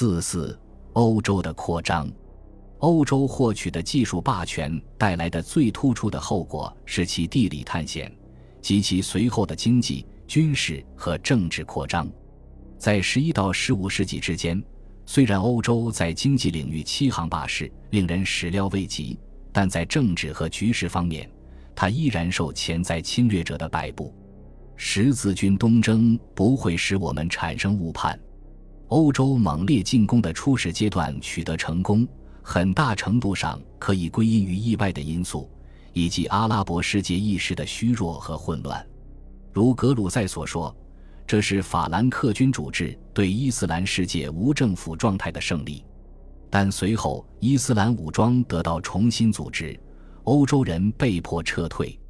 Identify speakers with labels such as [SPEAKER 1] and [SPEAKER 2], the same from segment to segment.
[SPEAKER 1] 四四，欧洲的扩张。欧洲获取的技术霸权带来的最突出的后果是其地理探险及其随后的经济、军事和政治扩张。在十一到十五世纪之间，虽然欧洲在经济领域欺行霸市，令人始料未及，但在政治和局势方面，它依然受潜在侵略者的摆布。十字军东征不会使我们产生误判。欧洲猛烈进攻的初始阶段取得成功。很大程度上可以归因于意外的因素，以及阿拉伯世界一时的虚弱和混乱。如格鲁塞所说，这是法兰克君主制对伊斯兰世界无政府状态的胜利。但随后，伊斯兰武装得到重新组织，欧洲人被迫撤退。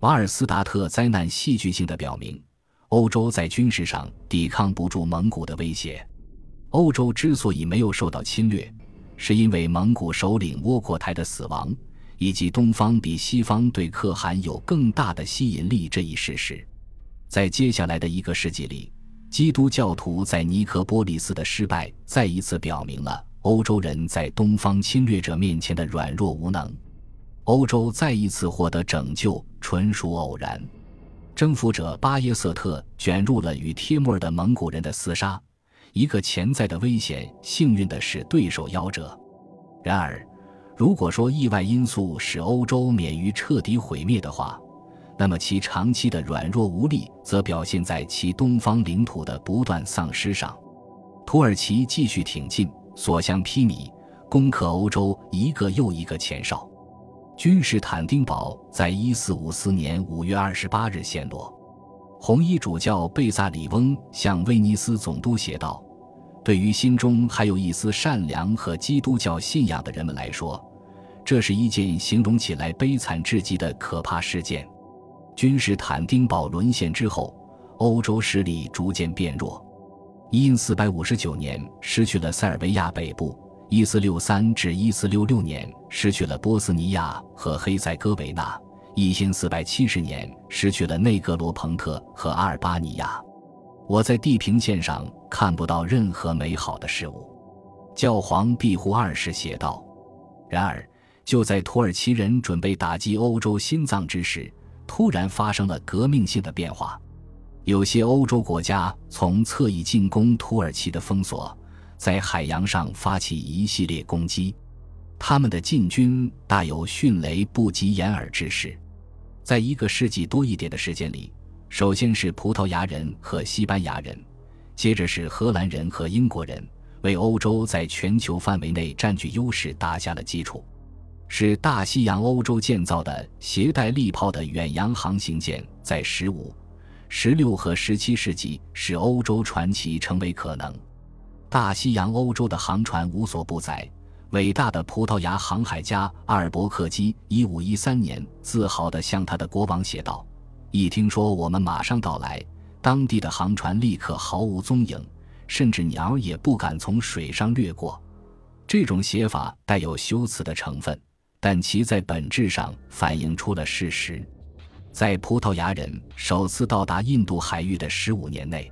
[SPEAKER 1] 瓦尔斯达特灾难戏剧性的表明，欧洲在军事上抵抗不住蒙古的威胁。欧洲之所以没有受到侵略，是因为蒙古首领窝阔台的死亡，以及东方比西方对可汗有更大的吸引力这一事实，在接下来的一个世纪里，基督教徒在尼科波利斯的失败再一次表明了欧洲人在东方侵略者面前的软弱无能。欧洲再一次获得拯救纯属偶然，征服者巴耶瑟特卷入了与帖木儿的蒙古人的厮杀。一个潜在的危险，幸运的是对手夭折。然而，如果说意外因素使欧洲免于彻底毁灭的话，那么其长期的软弱无力则表现在其东方领土的不断丧失上。土耳其继续挺进，所向披靡，攻克欧洲一个又一个前哨。君士坦丁堡在一四五四年五月二十八日陷落。红衣主教贝萨里翁向威尼斯总督写道。对于心中还有一丝善良和基督教信仰的人们来说，这是一件形容起来悲惨至极的可怕事件。君士坦丁堡沦陷之后，欧洲势力逐渐变弱。因四百五十九年失去了塞尔维亚北部，一四六三至一四六六年失去了波斯尼亚和黑塞哥维那，一千四百七十年失去了内格罗彭特和阿尔巴尼亚。我在地平线上看不到任何美好的事物，教皇庇护二世写道。然而，就在土耳其人准备打击欧洲心脏之时，突然发生了革命性的变化。有些欧洲国家从侧翼进攻土耳其的封锁，在海洋上发起一系列攻击。他们的进军大有迅雷不及掩耳之势。在一个世纪多一点的时间里。首先是葡萄牙人和西班牙人，接着是荷兰人和英国人，为欧洲在全球范围内占据优势打下了基础。是大西洋欧洲建造的携带利炮的远洋航行舰，在十五、十六和十七世纪使欧洲传奇成为可能。大西洋欧洲的航船无所不载。伟大的葡萄牙航海家阿尔伯克基一五一三年自豪地向他的国王写道。一听说我们马上到来，当地的航船立刻毫无踪影，甚至鸟也不敢从水上掠过。这种写法带有修辞的成分，但其在本质上反映出了事实：在葡萄牙人首次到达印度海域的十五年内，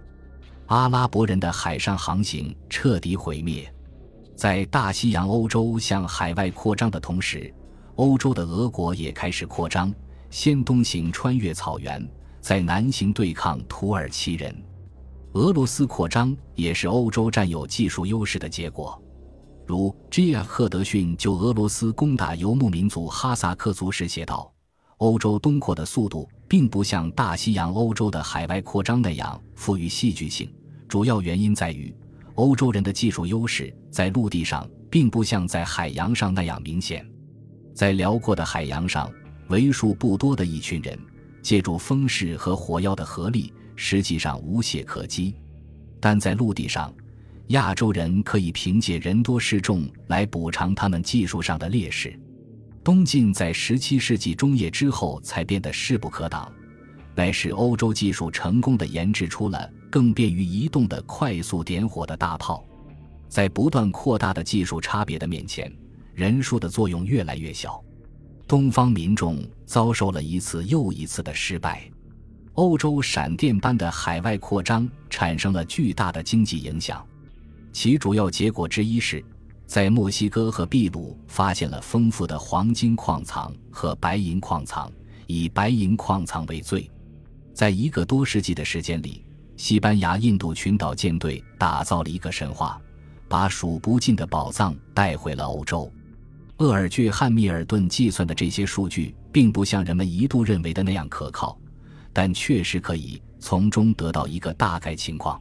[SPEAKER 1] 阿拉伯人的海上航行彻底毁灭。在大西洋欧洲向海外扩张的同时，欧洲的俄国也开始扩张。先东行穿越草原，在南行对抗土耳其人。俄罗斯扩张也是欧洲占有技术优势的结果。如 G. F. 赫德逊就俄罗斯攻打游牧民族哈萨克族时写道：“欧洲东扩的速度并不像大西洋欧洲的海外扩张那样富于戏剧性。主要原因在于，欧洲人的技术优势在陆地上并不像在海洋上那样明显。在辽阔的海洋上。”为数不多的一群人，借助风势和火药的合力，实际上无懈可击。但在陆地上，亚洲人可以凭借人多势众来补偿他们技术上的劣势。东晋在17世纪中叶之后才变得势不可挡，乃是欧洲技术成功的研制出了更便于移动的快速点火的大炮。在不断扩大的技术差别的面前，人数的作用越来越小。东方民众遭受了一次又一次的失败，欧洲闪电般的海外扩张产生了巨大的经济影响。其主要结果之一是，在墨西哥和秘鲁发现了丰富的黄金矿藏和白银矿藏，以白银矿藏为最。在一个多世纪的时间里，西班牙印度群岛舰队打造了一个神话，把数不尽的宝藏带回了欧洲。厄尔据汉密尔顿计算的这些数据，并不像人们一度认为的那样可靠，但确实可以从中得到一个大概情况。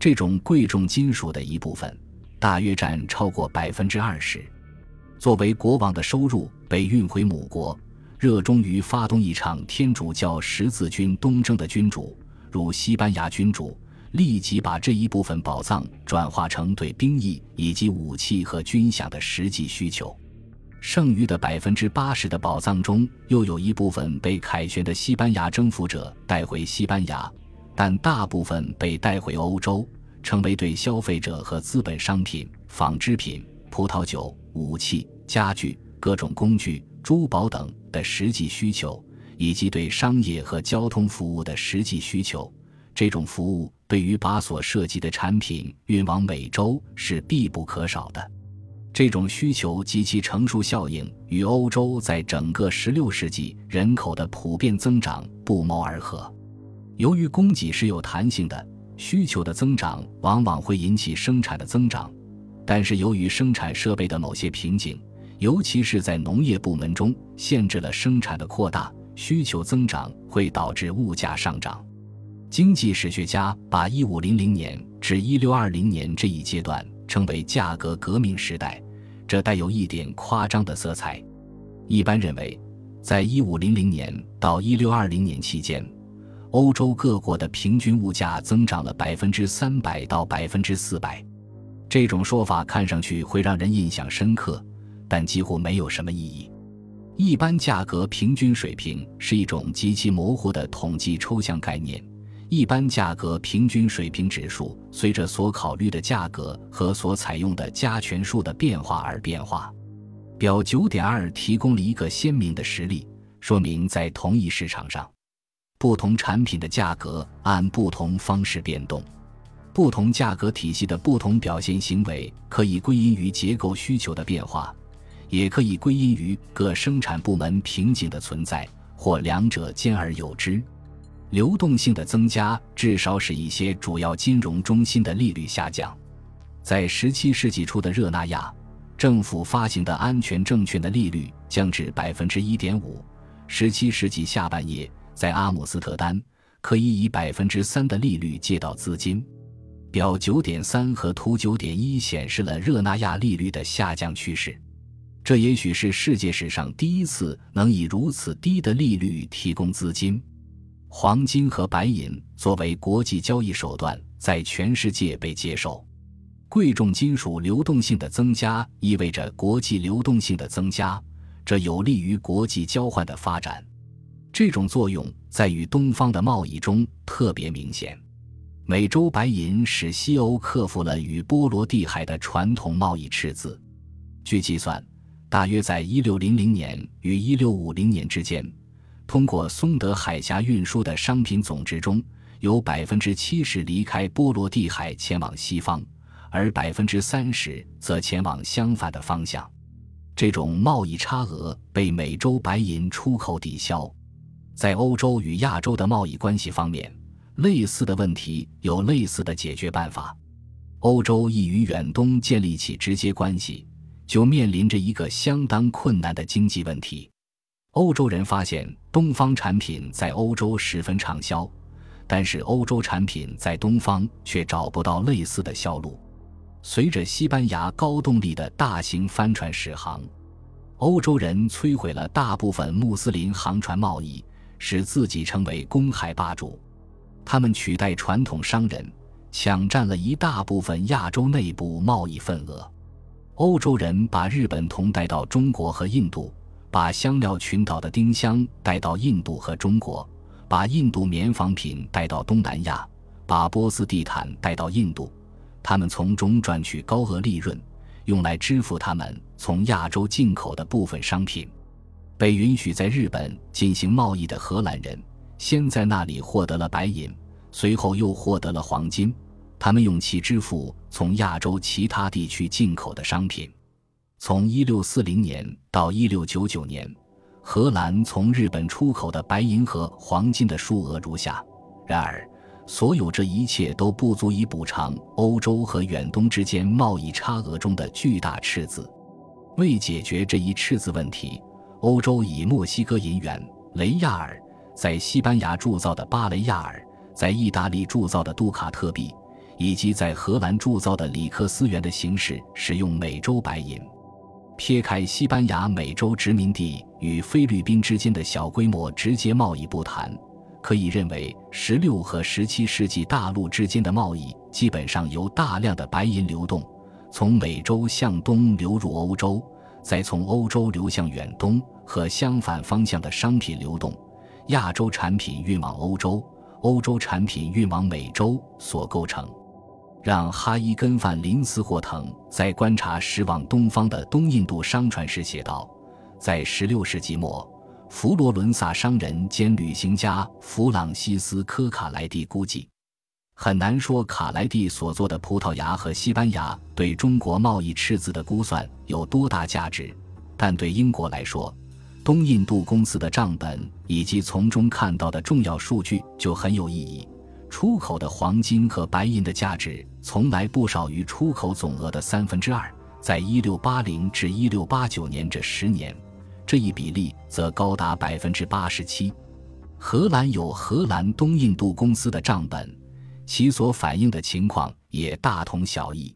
[SPEAKER 1] 这种贵重金属的一部分，大约占超过百分之二十，作为国王的收入被运回母国。热衷于发动一场天主教十字军东征的君主，如西班牙君主，立即把这一部分宝藏转化成对兵役以及武器和军饷的实际需求。剩余的百分之八十的宝藏中，又有一部分被凯旋的西班牙征服者带回西班牙，但大部分被带回欧洲，成为对消费者和资本商品、纺织品、葡萄酒、武器、家具、各种工具。珠宝等的实际需求，以及对商业和交通服务的实际需求，这种服务对于把所涉及的产品运往美洲是必不可少的。这种需求及其乘数效应与欧洲在整个16世纪人口的普遍增长不谋而合。由于供给是有弹性的，需求的增长往往会引起生产的增长，但是由于生产设备的某些瓶颈。尤其是在农业部门中，限制了生产的扩大，需求增长会导致物价上涨。经济史学家把1500年至1620年这一阶段称为价格革命时代，这带有一点夸张的色彩。一般认为，在1500年到1620年期间，欧洲各国的平均物价增长了300%到400%。这种说法看上去会让人印象深刻。但几乎没有什么意义。一般价格平均水平是一种极其模糊的统计抽象概念。一般价格平均水平指数随着所考虑的价格和所采用的加权数的变化而变化。表九点二提供了一个鲜明的实例，说明在同一市场上，不同产品的价格按不同方式变动。不同价格体系的不同表现行为可以归因于结构需求的变化。也可以归因于各生产部门瓶颈的存在，或两者兼而有之。流动性的增加至少使一些主要金融中心的利率下降。在17世纪初的热那亚，政府发行的安全证券的利率降至百分之一点五。17世纪下半叶，在阿姆斯特丹，可以以百分之三的利率借到资金。表9.3和图9.1显示了热那亚利率的下降趋势。这也许是世界史上第一次能以如此低的利率提供资金。黄金和白银作为国际交易手段，在全世界被接受。贵重金属流动性的增加意味着国际流动性的增加，这有利于国际交换的发展。这种作用在与东方的贸易中特别明显。美洲白银使西欧克服了与波罗的海的传统贸易赤字。据计算。大约在1600年与1650年之间，通过松德海峡运输的商品总值中有70%离开波罗的海前往西方，而30%则前往相反的方向。这种贸易差额被美洲白银出口抵消。在欧洲与亚洲的贸易关系方面，类似的问题有类似的解决办法。欧洲亦与远东建立起直接关系。就面临着一个相当困难的经济问题。欧洲人发现东方产品在欧洲十分畅销，但是欧洲产品在东方却找不到类似的销路。随着西班牙高动力的大型帆船驶航，欧洲人摧毁了大部分穆斯林航船贸易，使自己成为公海霸主。他们取代传统商人，抢占了一大部分亚洲内部贸易份额。欧洲人把日本铜带到中国和印度，把香料群岛的丁香带到印度和中国，把印度棉纺品带到东南亚，把波斯地毯带到印度。他们从中赚取高额利润，用来支付他们从亚洲进口的部分商品。被允许在日本进行贸易的荷兰人，先在那里获得了白银，随后又获得了黄金。他们用其支付从亚洲其他地区进口的商品。从1640年到1699年，荷兰从日本出口的白银和黄金的数额如下。然而，所有这一切都不足以补偿欧洲和远东之间贸易差额中的巨大赤字。为解决这一赤字问题，欧洲以墨西哥银元、雷亚尔，在西班牙铸造的巴雷亚尔，在意大利铸造的杜卡特币，以及在荷兰铸造的里克斯元的形式使用美洲白银。撇开西班牙美洲殖民地与菲律宾之间的小规模直接贸易不谈。可以认为，十六和十七世纪大陆之间的贸易基本上由大量的白银流动，从美洲向东流入欧洲，再从欧洲流向远东和相反方向的商品流动，亚洲产品运往欧洲，欧洲产品运往美洲所构成。让哈伊根范林斯霍腾在观察驶往东方的东印度商船时写道，在十六世纪末。佛罗伦萨商人兼旅行家弗朗西斯科·卡莱蒂估计，很难说卡莱蒂所做的葡萄牙和西班牙对中国贸易赤字的估算有多大价值，但对英国来说，东印度公司的账本以及从中看到的重要数据就很有意义。出口的黄金和白银的价值从来不少于出口总额的三分之二，在一六八零至一六八九年这十年。这一比例则高达百分之八十七。荷兰有荷兰东印度公司的账本，其所反映的情况也大同小异。